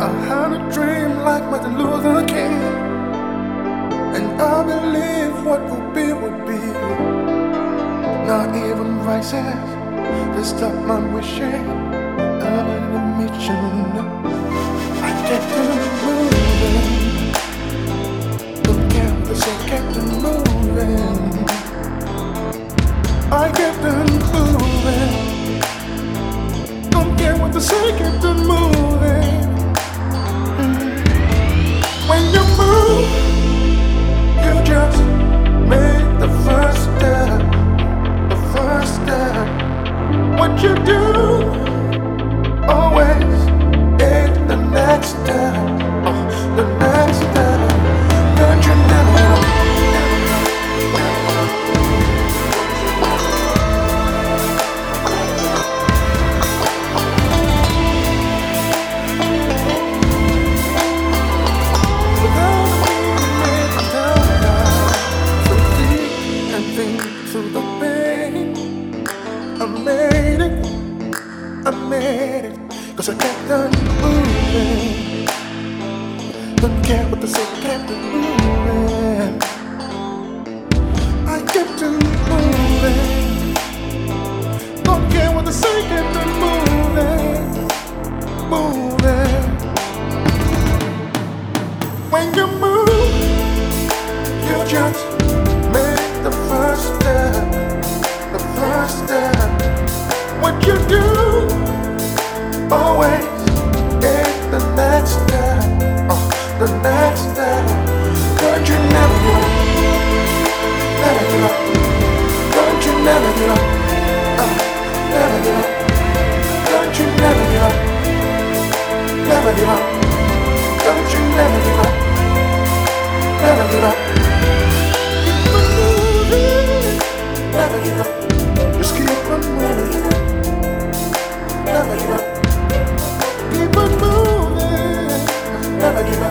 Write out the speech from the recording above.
I had a dream like Martin Luther King, and I believe what would be would be. Not even vices to stop my wishing. I'm in a mission. I get to moving. Care what they say, get to moving. I get to moving. Don't care what they say, get to moving. You do. Always is the next oh, the next. Don't you never Without me, without God, cause I kept on moving. Don't care what they say, kept on moving. I kept on moving. Don't care what they say, kept on moving. Moving. When you move, you just make the first step. always in the next step, uh, the next step. Never. never give.